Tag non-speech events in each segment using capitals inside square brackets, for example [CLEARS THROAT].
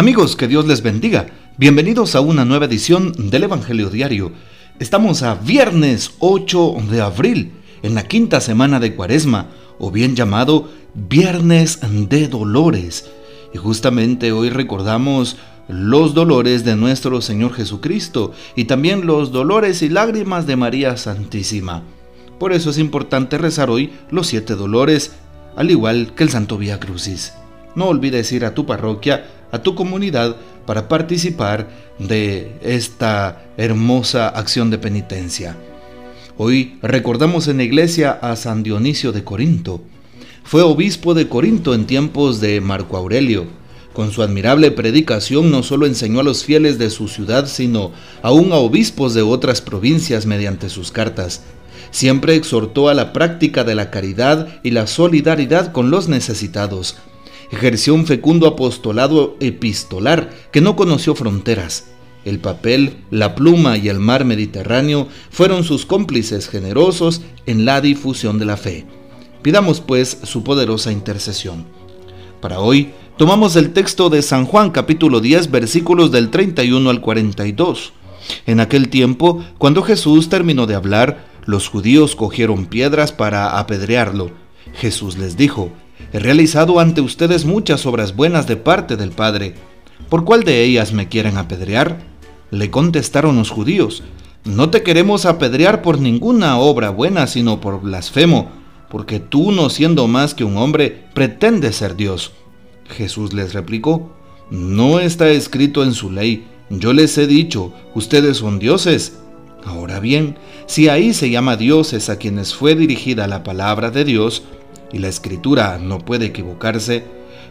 Amigos, que Dios les bendiga. Bienvenidos a una nueva edición del Evangelio Diario. Estamos a viernes 8 de abril, en la quinta semana de Cuaresma, o bien llamado Viernes de Dolores. Y justamente hoy recordamos los dolores de nuestro Señor Jesucristo y también los dolores y lágrimas de María Santísima. Por eso es importante rezar hoy los siete dolores, al igual que el Santo Vía Crucis. No olvides ir a tu parroquia, a tu comunidad, para participar de esta hermosa acción de penitencia. Hoy recordamos en la iglesia a San Dionisio de Corinto. Fue obispo de Corinto en tiempos de Marco Aurelio. Con su admirable predicación no solo enseñó a los fieles de su ciudad, sino aún a obispos de otras provincias mediante sus cartas. Siempre exhortó a la práctica de la caridad y la solidaridad con los necesitados, ejerció un fecundo apostolado epistolar que no conoció fronteras. El papel, la pluma y el mar Mediterráneo fueron sus cómplices generosos en la difusión de la fe. Pidamos pues su poderosa intercesión. Para hoy tomamos el texto de San Juan capítulo 10 versículos del 31 al 42. En aquel tiempo, cuando Jesús terminó de hablar, los judíos cogieron piedras para apedrearlo. Jesús les dijo, He realizado ante ustedes muchas obras buenas de parte del Padre. ¿Por cuál de ellas me quieren apedrear? Le contestaron los judíos, No te queremos apedrear por ninguna obra buena, sino por blasfemo, porque tú, no siendo más que un hombre, pretendes ser Dios. Jesús les replicó, No está escrito en su ley, yo les he dicho, ustedes son dioses. Ahora bien, si ahí se llama dioses a quienes fue dirigida la palabra de Dios, y la escritura no puede equivocarse,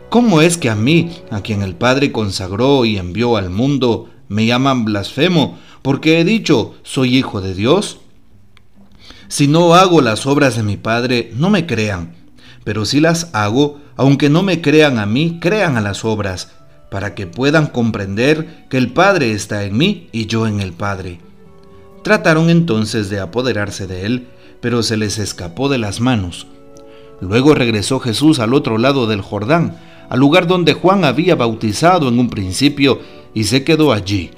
¿cómo es que a mí, a quien el Padre consagró y envió al mundo, me llaman blasfemo porque he dicho, soy hijo de Dios? Si no hago las obras de mi Padre, no me crean, pero si las hago, aunque no me crean a mí, crean a las obras, para que puedan comprender que el Padre está en mí y yo en el Padre. Trataron entonces de apoderarse de él, pero se les escapó de las manos Luego regresó Jesús al otro lado del Jordán, al lugar donde Juan había bautizado en un principio, y se quedó allí.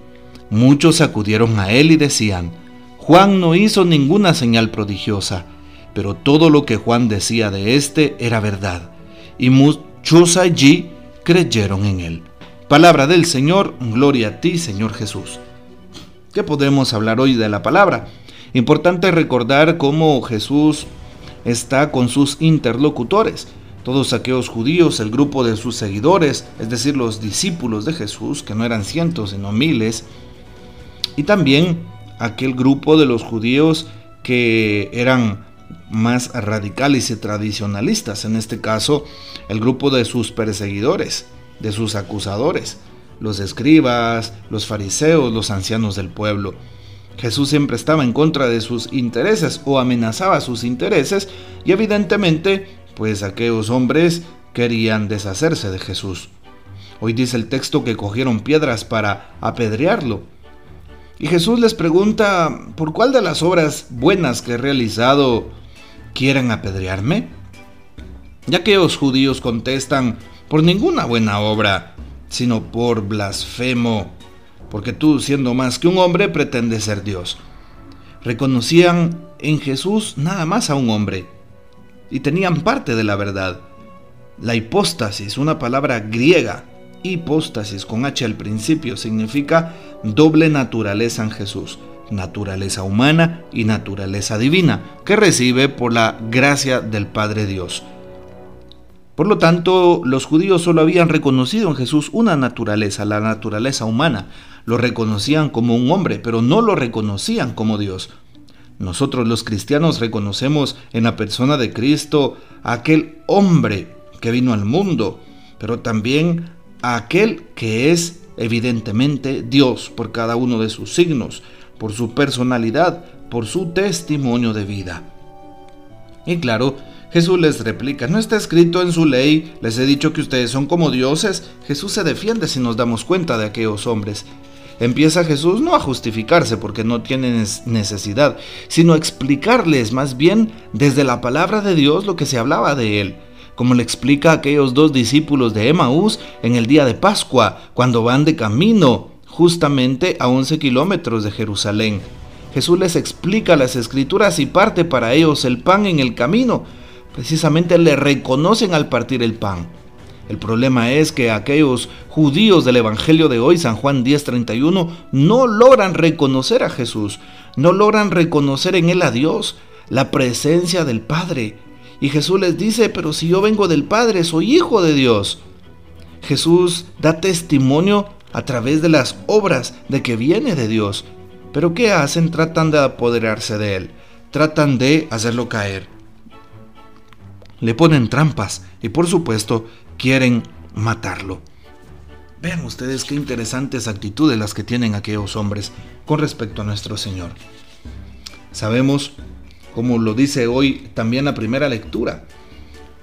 Muchos acudieron a él y decían, Juan no hizo ninguna señal prodigiosa, pero todo lo que Juan decía de éste era verdad, y muchos allí creyeron en él. Palabra del Señor, gloria a ti, Señor Jesús. ¿Qué podemos hablar hoy de la palabra? Importante recordar cómo Jesús está con sus interlocutores, todos aquellos judíos, el grupo de sus seguidores, es decir, los discípulos de Jesús, que no eran cientos, sino miles, y también aquel grupo de los judíos que eran más radicales y tradicionalistas, en este caso el grupo de sus perseguidores, de sus acusadores, los escribas, los fariseos, los ancianos del pueblo. Jesús siempre estaba en contra de sus intereses o amenazaba sus intereses y evidentemente pues aquellos hombres querían deshacerse de Jesús. Hoy dice el texto que cogieron piedras para apedrearlo. Y Jesús les pregunta, ¿por cuál de las obras buenas que he realizado quieren apedrearme? Ya que los judíos contestan, por ninguna buena obra, sino por blasfemo porque tú, siendo más que un hombre, pretendes ser Dios. Reconocían en Jesús nada más a un hombre y tenían parte de la verdad. La hipóstasis, una palabra griega, hipóstasis con H al principio, significa doble naturaleza en Jesús, naturaleza humana y naturaleza divina, que recibe por la gracia del Padre Dios. Por lo tanto, los judíos solo habían reconocido en Jesús una naturaleza, la naturaleza humana. Lo reconocían como un hombre, pero no lo reconocían como Dios. Nosotros los cristianos reconocemos en la persona de Cristo a aquel hombre que vino al mundo, pero también a aquel que es evidentemente Dios por cada uno de sus signos, por su personalidad, por su testimonio de vida. Y claro, Jesús les replica, no está escrito en su ley, les he dicho que ustedes son como dioses. Jesús se defiende si nos damos cuenta de aquellos hombres. Empieza Jesús no a justificarse porque no tienen necesidad, sino a explicarles más bien desde la palabra de Dios lo que se hablaba de él como le explica a aquellos dos discípulos de Emaús en el día de Pascua, cuando van de camino justamente a 11 kilómetros de Jerusalén. Jesús les explica las escrituras y parte para ellos el pan en el camino. Precisamente le reconocen al partir el pan. El problema es que aquellos judíos del Evangelio de hoy, San Juan 10:31, no logran reconocer a Jesús, no logran reconocer en él a Dios, la presencia del Padre. Y Jesús les dice, pero si yo vengo del Padre, soy hijo de Dios. Jesús da testimonio a través de las obras de que viene de Dios. Pero ¿qué hacen? Tratan de apoderarse de él, tratan de hacerlo caer. Le ponen trampas y por supuesto quieren matarlo. Vean ustedes qué interesantes actitudes las que tienen aquellos hombres con respecto a nuestro Señor. Sabemos, como lo dice hoy también la primera lectura,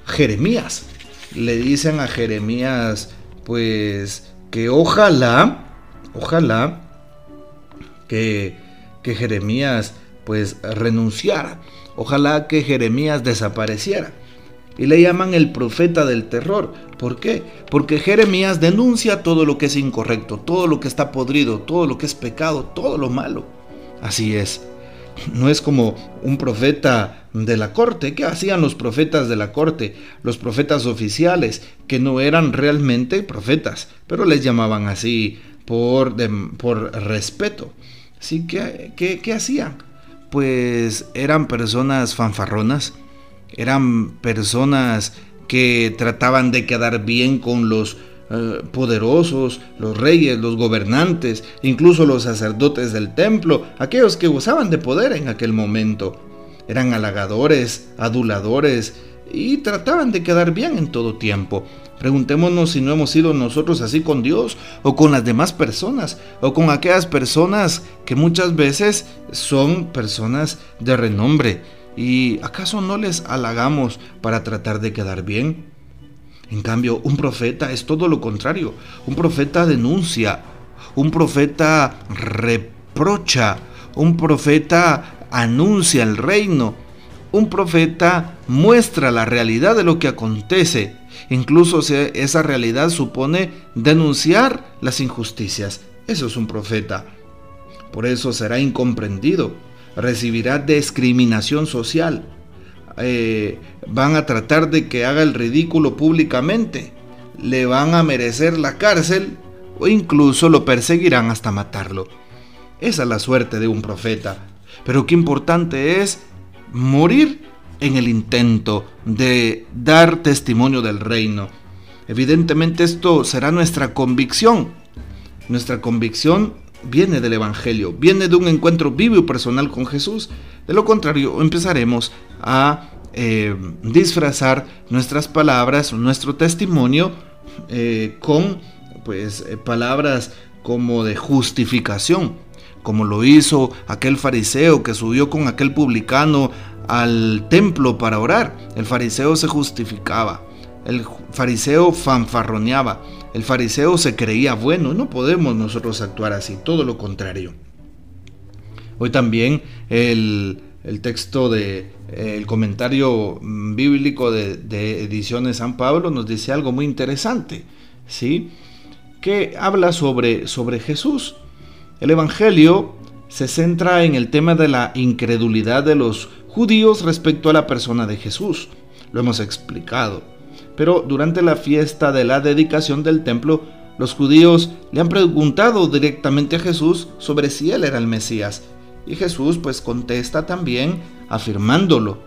Jeremías. Le dicen a Jeremías, pues, que ojalá, ojalá que, que Jeremías pues renunciara, ojalá que Jeremías desapareciera. Y le llaman el profeta del terror. ¿Por qué? Porque Jeremías denuncia todo lo que es incorrecto, todo lo que está podrido, todo lo que es pecado, todo lo malo. Así es. No es como un profeta de la corte. ¿Qué hacían los profetas de la corte? Los profetas oficiales, que no eran realmente profetas, pero les llamaban así por, por respeto. ¿Sí? ¿Qué, qué, qué hacían? Pues eran personas fanfarronas, eran personas que trataban de quedar bien con los eh, poderosos, los reyes, los gobernantes, incluso los sacerdotes del templo, aquellos que gozaban de poder en aquel momento. Eran halagadores, aduladores y trataban de quedar bien en todo tiempo. Preguntémonos si no hemos sido nosotros así con Dios o con las demás personas o con aquellas personas que muchas veces son personas de renombre. ¿Y acaso no les halagamos para tratar de quedar bien? En cambio, un profeta es todo lo contrario. Un profeta denuncia, un profeta reprocha, un profeta anuncia el reino, un profeta muestra la realidad de lo que acontece. Incluso esa realidad supone denunciar las injusticias. Eso es un profeta. Por eso será incomprendido. Recibirá discriminación social eh, van a tratar de que haga el ridículo públicamente, le van a merecer la cárcel o incluso lo perseguirán hasta matarlo. Esa es la suerte de un profeta. Pero qué importante es morir en el intento de dar testimonio del reino. Evidentemente esto será nuestra convicción. Nuestra convicción viene del Evangelio, viene de un encuentro vivo y personal con Jesús. De lo contrario, empezaremos a eh, disfrazar nuestras palabras, nuestro testimonio, eh, con pues, eh, palabras como de justificación, como lo hizo aquel fariseo que subió con aquel publicano al templo para orar. El fariseo se justificaba, el fariseo fanfarroneaba, el fariseo se creía bueno. No podemos nosotros actuar así, todo lo contrario. Hoy también el, texto de el comentario bíblico de, de, Ediciones San Pablo nos dice algo muy interesante, ¿sí? Que habla sobre, sobre Jesús. El Evangelio se centra en el tema de la incredulidad de los judíos respecto a la persona de Jesús. Lo hemos explicado. Pero durante la fiesta de la dedicación del templo, los judíos le han preguntado directamente a Jesús sobre si él era el Mesías. Y Jesús pues contesta también afirmándolo.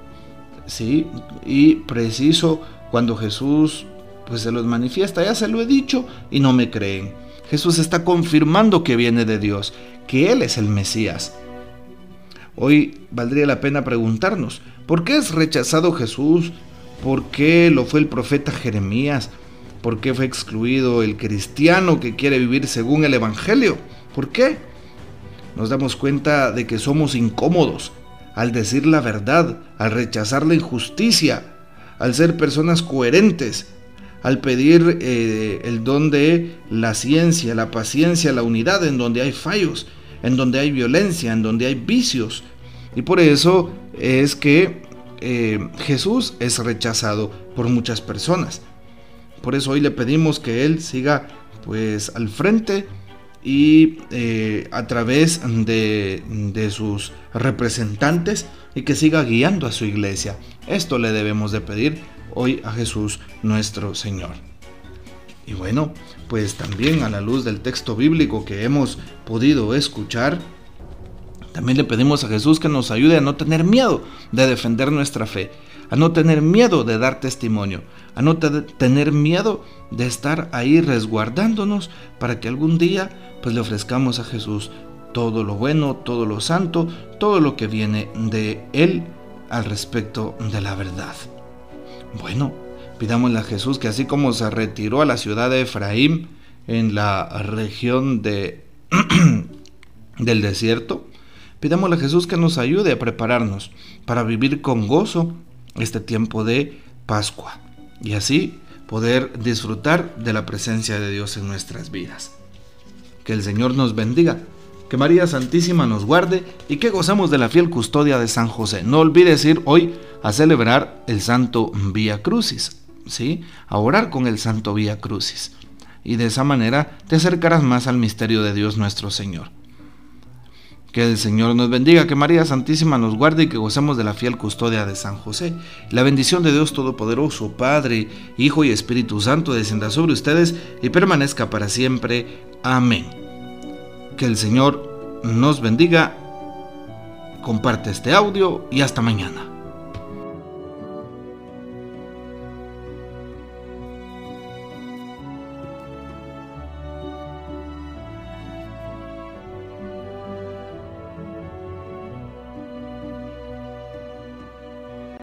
¿Sí? Y preciso cuando Jesús pues se los manifiesta, ya se lo he dicho y no me creen. Jesús está confirmando que viene de Dios, que Él es el Mesías. Hoy valdría la pena preguntarnos, ¿por qué es rechazado Jesús ¿Por qué lo fue el profeta Jeremías? ¿Por qué fue excluido el cristiano que quiere vivir según el Evangelio? ¿Por qué? Nos damos cuenta de que somos incómodos al decir la verdad, al rechazar la injusticia, al ser personas coherentes, al pedir eh, el don de la ciencia, la paciencia, la unidad en donde hay fallos, en donde hay violencia, en donde hay vicios. Y por eso es que eh, Jesús es rechazado. por muchas personas. Por eso hoy le pedimos que Él siga pues al frente y eh, a través de, de, sus representantes y que siga guiando a su iglesia. Esto le debemos de pedir hoy a Jesús nuestro Señor. Y bueno, pues también a la luz del texto bíblico que hemos podido escuchar, también le pedimos a Jesús que nos ayude a no tener miedo de defender nuestra fe, a no tener miedo de dar testimonio, a no tener miedo de estar ahí resguardándonos para que algún día pues le ofrezcamos a Jesús todo lo bueno, todo lo santo, todo lo que viene de Él al respecto de la verdad. Bueno, pidámosle a Jesús que así como se retiró a la ciudad de Efraín en la región de, [CLEARS THROAT] del desierto, pidámosle a Jesús que nos ayude a prepararnos para vivir con gozo este tiempo de Pascua y así poder disfrutar de la presencia de Dios en nuestras vidas. Que el Señor nos bendiga, que María Santísima nos guarde y que gozamos de la fiel custodia de San José. No olvides ir hoy a celebrar el Santo Vía Crucis, ¿sí? A orar con el Santo Vía Crucis. Y de esa manera te acercarás más al misterio de Dios nuestro Señor. Que el Señor nos bendiga, que María Santísima nos guarde y que gocemos de la fiel custodia de San José. La bendición de Dios Todopoderoso, Padre, Hijo y Espíritu Santo descienda sobre ustedes y permanezca para siempre. Amén. Que el Señor nos bendiga. Comparte este audio y hasta mañana.